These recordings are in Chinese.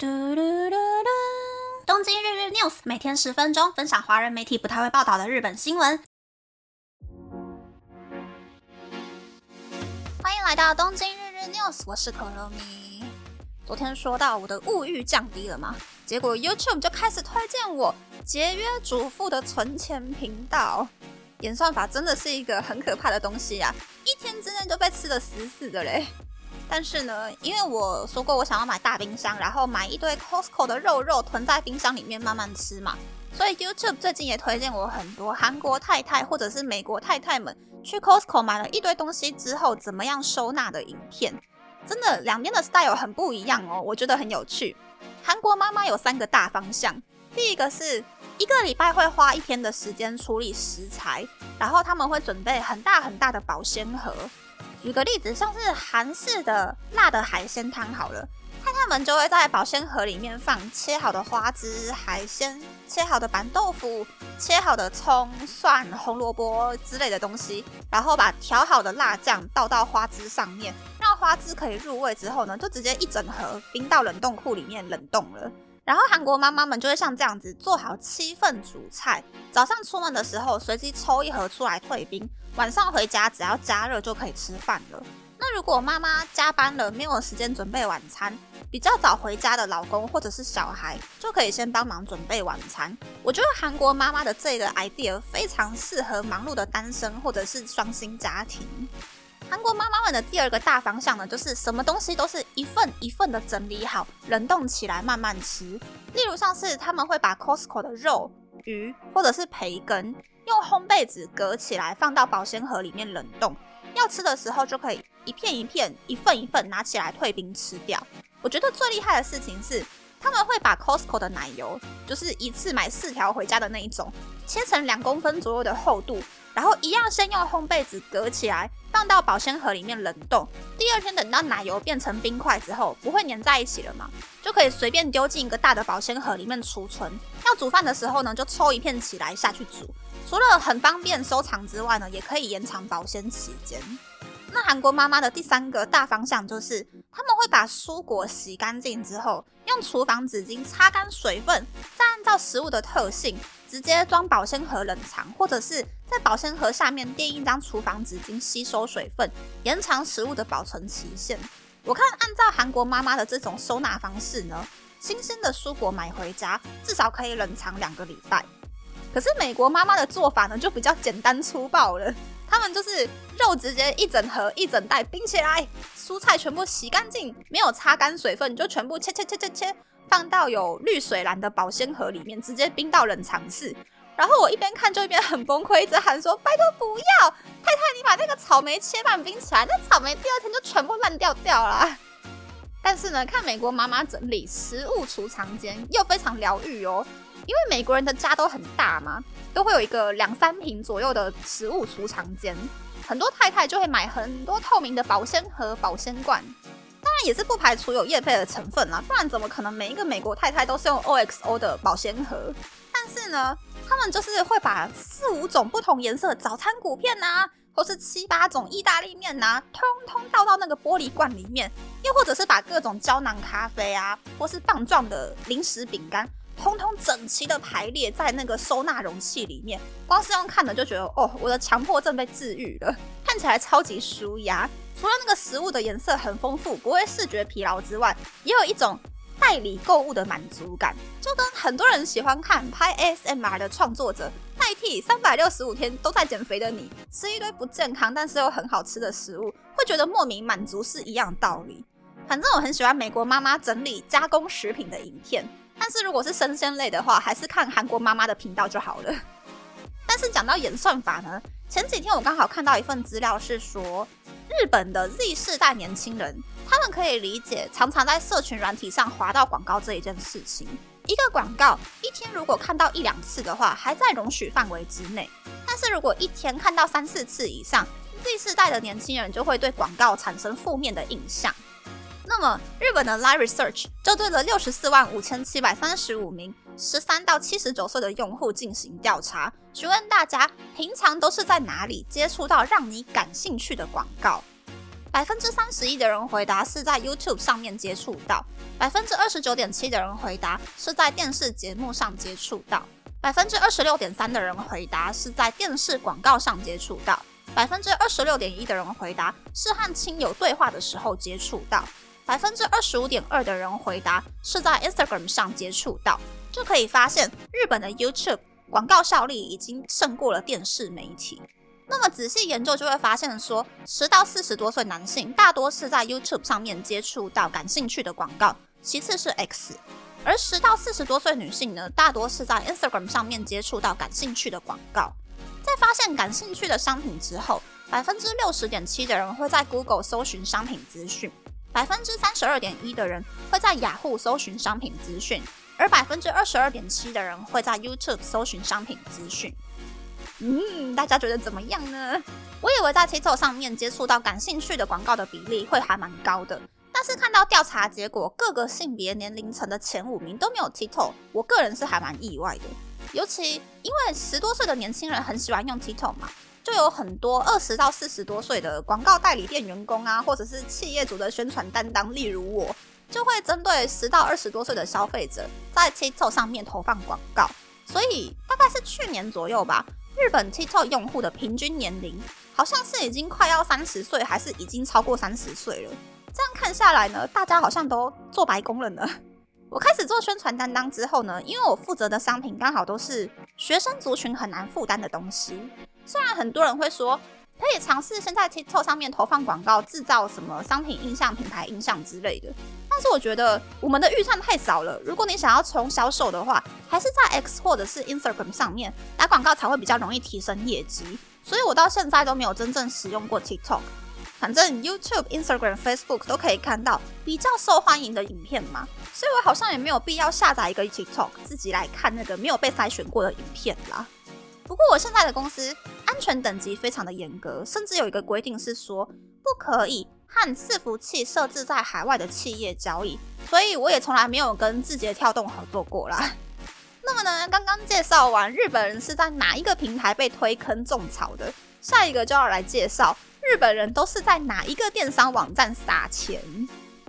嘟嘟嘟嘟！东京日日 news 每天十分钟，分享华人媒体不太会报道的日本新闻。欢迎来到东京日日 news，我是可乐咪。昨天说到我的物欲降低了嘛，结果 YouTube 就开始推荐我节约主妇的存钱频道。演算法真的是一个很可怕的东西啊，一天之内就被吃的死死的嘞。但是呢，因为我说过我想要买大冰箱，然后买一堆 Costco 的肉肉囤在冰箱里面慢慢吃嘛，所以 YouTube 最近也推荐我很多韩国太太或者是美国太太们去 Costco 买了一堆东西之后怎么样收纳的影片。真的，两边的 style 很不一样哦，我觉得很有趣。韩国妈妈有三个大方向，第一个是一个礼拜会花一天的时间处理食材，然后他们会准备很大很大的保鲜盒。举个例子，像是韩式的辣的海鲜汤好了，太太们就会在保鲜盒里面放切好的花枝、海鲜、切好的板豆腐、切好的葱、蒜、红萝卜之类的东西，然后把调好的辣酱倒到花枝上面，让花枝可以入味之后呢，就直接一整盒冰到冷冻库里面冷冻了。然后韩国妈妈们就会像这样子做好七份主菜，早上出门的时候随机抽一盒出来退冰，晚上回家只要加热就可以吃饭了。那如果妈妈加班了没有时间准备晚餐，比较早回家的老公或者是小孩就可以先帮忙准备晚餐。我觉得韩国妈妈的这个 idea 非常适合忙碌的单身或者是双薪家庭。韩国妈妈们的第二个大方向呢，就是什么东西都是一份一份的整理好，冷冻起来慢慢吃。例如上是他们会把 Costco 的肉、鱼或者是培根用烘焙纸隔起来，放到保鲜盒里面冷冻，要吃的时候就可以一片一片、一份一份拿起来退冰吃掉。我觉得最厉害的事情是，他们会把 Costco 的奶油，就是一次买四条回家的那一种，切成两公分左右的厚度。然后一样先用烘焙纸隔起来，放到保鲜盒里面冷冻。第二天等到奶油变成冰块之后，不会粘在一起了嘛？就可以随便丢进一个大的保鲜盒里面储存。要煮饭的时候呢，就抽一片起来下去煮。除了很方便收藏之外呢，也可以延长保鲜期间。那韩国妈妈的第三个大方向就是，会把蔬果洗干净之后，用厨房纸巾擦干水分，再按照食物的特性。直接装保鲜盒冷藏，或者是在保鲜盒下面垫一张厨房纸巾，吸收水分，延长食物的保存期限。我看按照韩国妈妈的这种收纳方式呢，新鲜的蔬果买回家至少可以冷藏两个礼拜。可是美国妈妈的做法呢，就比较简单粗暴了，就是肉直接一整盒一整袋冰起来，蔬菜全部洗干净，没有擦干水分，就全部切切切切切。放到有绿水蓝的保鲜盒里面，直接冰到冷藏室。然后我一边看就一边很崩溃，一直喊说：“拜托不要，太太，你把那个草莓切半冰起来，那草莓第二天就全部烂掉掉了。”但是呢，看美国妈妈整理食物储藏间又非常疗愈哦，因为美国人的家都很大嘛，都会有一个两三平左右的食物储藏间，很多太太就会买很多透明的保鲜盒、保鲜罐。当然也是不排除有叶配的成分啦，不然怎么可能每一个美国太太都是用 OXO 的保鲜盒？但是呢，他们就是会把四五种不同颜色早餐谷片呐，或是七八种意大利面呐，通通倒到那个玻璃罐里面，又或者是把各种胶囊咖啡啊，或是棒状的零食饼干，通通整齐的排列在那个收纳容器里面。光是用看的就觉得，哦，我的强迫症被治愈了，看起来超级舒压。除了那个食物的颜色很丰富，不会视觉疲劳之外，也有一种代理购物的满足感，就跟很多人喜欢看拍 ASMR 的创作者代替三百六十五天都在减肥的你，吃一堆不健康但是又很好吃的食物，会觉得莫名满足是一样道理。反正我很喜欢美国妈妈整理加工食品的影片，但是如果是生鲜类的话，还是看韩国妈妈的频道就好了。但是讲到演算法呢，前几天我刚好看到一份资料是说。日本的 Z 世代年轻人，他们可以理解常常在社群软体上滑到广告这一件事情。一个广告一天如果看到一两次的话，还在容许范围之内；但是如果一天看到三四次以上，Z 世代的年轻人就会对广告产生负面的印象。那么，日本的 Live Research 就对了六十四万五千七百三十五名十三到七十九岁的用户进行调查，询问大家平常都是在哪里接触到让你感兴趣的广告。百分之三十一的人回答是在 YouTube 上面接触到，百分之二十九点七的人回答是在电视节目上接触到，百分之二十六点三的人回答是在电视广告上接触到，百分之二十六点一的人回答是和亲友对话的时候接触到，百分之二十五点二的人回答是在 Instagram 上接触到。就可以发现，日本的 YouTube 广告效力已经胜过了电视媒体。那么仔细研究就会发现，说十到四十多岁男性大多是在 YouTube 上面接触到感兴趣的广告，其次是 X；而十到四十多岁女性呢，大多是在 Instagram 上面接触到感兴趣的广告。在发现感兴趣的商品之后，百分之六十点七的人会在 Google 搜寻商品资讯，百分之三十二点一的人会在雅虎搜寻商品资讯，而百分之二十二点七的人会在 YouTube 搜寻商品资讯。嗯，大家觉得怎么样呢？我以为在 TikTok 上面接触到感兴趣的广告的比例会还蛮高的，但是看到调查结果，各个性别年龄层的前五名都没有 TikTok，我个人是还蛮意外的。尤其因为十多岁的年轻人很喜欢用 TikTok 嘛，就有很多二十到四十多岁的广告代理店员工啊，或者是企业主的宣传担当，例如我，就会针对十到二十多岁的消费者在 TikTok 上面投放广告。所以大概是去年左右吧。日本 TikTok 用户的平均年龄好像是已经快要三十岁，还是已经超过三十岁了？这样看下来呢，大家好像都做白工了呢。我开始做宣传担当之后呢，因为我负责的商品刚好都是学生族群很难负担的东西。虽然很多人会说可以尝试先在 TikTok 上面投放广告，制造什么商品印象、品牌印象之类的。但是我觉得我们的预算太少了。如果你想要从销售的话，还是在 X 或者是 Instagram 上面打广告才会比较容易提升业绩。所以我到现在都没有真正使用过 TikTok。反正 YouTube、Instagram、Facebook 都可以看到比较受欢迎的影片嘛，所以我好像也没有必要下载一个 TikTok 自己来看那个没有被筛选过的影片啦。不过我现在的公司安全等级非常的严格，甚至有一个规定是说不可以。和伺服器设置在海外的企业交易，所以我也从来没有跟字节跳动合作过啦。那么呢，刚刚介绍完日本人是在哪一个平台被推坑种草的，下一个就要来介绍日本人都是在哪一个电商网站撒钱。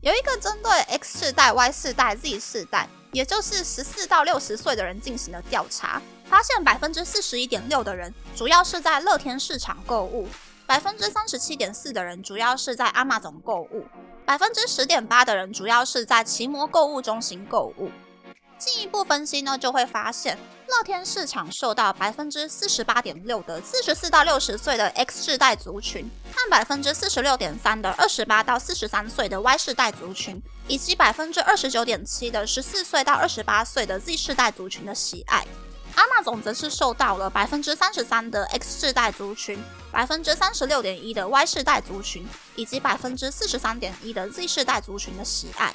有一个针对 X 世代、Y 世代、Z 世代，也就是十四到六十岁的人进行的调查，发现百分之四十一点六的人主要是在乐天市场购物。百分之三十七点四的人主要是在阿玛总购物，百分之十点八的人主要是在奇摩购物中心购物。进一步分析呢，就会发现乐天市场受到百分之四十八点六的四十四到六十岁的 X 世代族群，和百分之四十六点三的二十八到四十三岁的 Y 世代族群，以及百分之二十九点七的十四岁到二十八岁的 Z 世代族群的喜爱。阿玛总则是受到了百分之三十三的 X 世代族群，百分之三十六点一的 Y 世代族群，以及百分之四十三点一的 Z 世代族群的喜爱。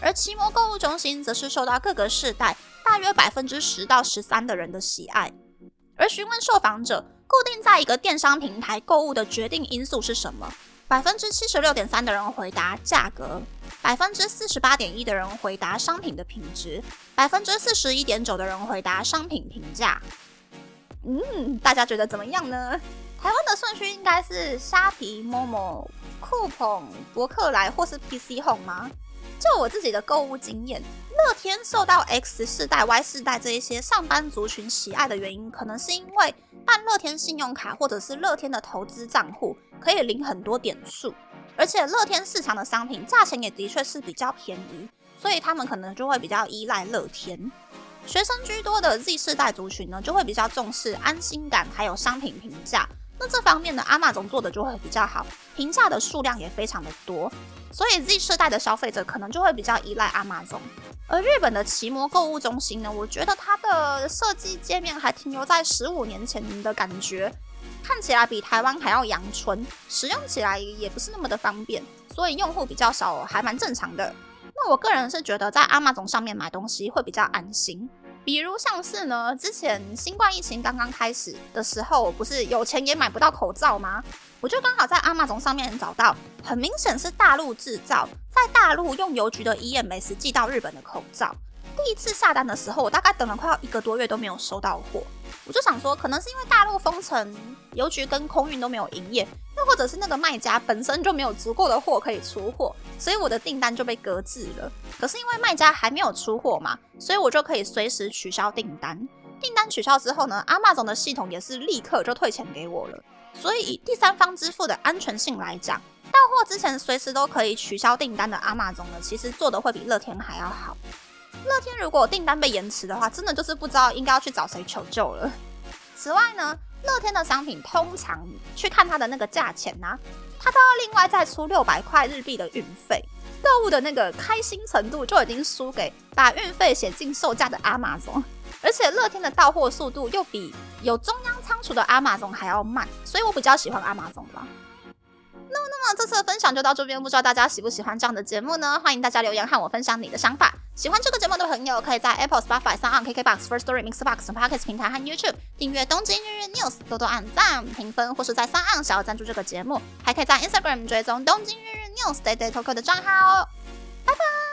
而奇摩购物中心则是受到各个世代大约百分之十到十三的人的喜爱。而询问受访者，固定在一个电商平台购物的决定因素是什么？百分之七十六点三的人回答价格。百分之四十八点一的人回答商品的品质，百分之四十一点九的人回答商品评价。嗯，大家觉得怎么样呢？台湾的顺序应该是虾皮、某某、酷捧、博客来或是 PC Home 吗？就我自己的购物经验，乐天受到 X 世代、Y 世代这一些上班族群喜爱的原因，可能是因为办乐天信用卡或者是乐天的投资账户可以领很多点数。而且乐天市场的商品价钱也的确是比较便宜，所以他们可能就会比较依赖乐天。学生居多的 Z 世代族群呢，就会比较重视安心感，还有商品评价。那这方面呢，阿玛总做的就会比较好，评价的数量也非常的多，所以 Z 世代的消费者可能就会比较依赖阿玛总。而日本的奇摩购物中心呢，我觉得它的设计界面还停留在十五年前的感觉。看起来比台湾还要阳春，使用起来也不是那么的方便，所以用户比较少，还蛮正常的。那我个人是觉得在阿玛总上面买东西会比较安心。比如像是呢，之前新冠疫情刚刚开始的时候，不是有钱也买不到口罩吗？我就刚好在阿玛总上面找到，很明显是大陆制造，在大陆用邮局的 EMS 寄到日本的口罩。第一次下单的时候，我大概等了快要一个多月都没有收到货，我就想说，可能是因为大陆封城，邮局跟空运都没有营业，又或者是那个卖家本身就没有足够的货可以出货，所以我的订单就被搁置了。可是因为卖家还没有出货嘛，所以我就可以随时取消订单。订单取消之后呢，阿玛总的系统也是立刻就退钱给我了。所以以第三方支付的安全性来讲，到货之前随时都可以取消订单的阿玛总呢，其实做的会比乐天还要好。乐天如果订单被延迟的话，真的就是不知道应该要去找谁求救了。此外呢，乐天的商品通常去看它的那个价钱呢，它都要另外再出六百块日币的运费，购物的那个开心程度就已经输给把运费写进售价的阿玛总。而且乐天的到货速度又比有中央仓储的阿玛总还要慢，所以我比较喜欢阿玛总吧。那么，那么这次的分享就到这边，不知道大家喜不喜欢这样的节目呢？欢迎大家留言和我分享你的想法。喜欢这个节目的朋友，可以在 Apple、Spotify、s o n KKBox、First Story、Mixbox、Pocket 平台和 YouTube 订阅《东京日日 News》，多多按赞、评分，或是在 s o n 想要赞助这个节目，还可以在 Instagram 追踪《东京日日 News》Day Day Talk 的账号哦。拜拜。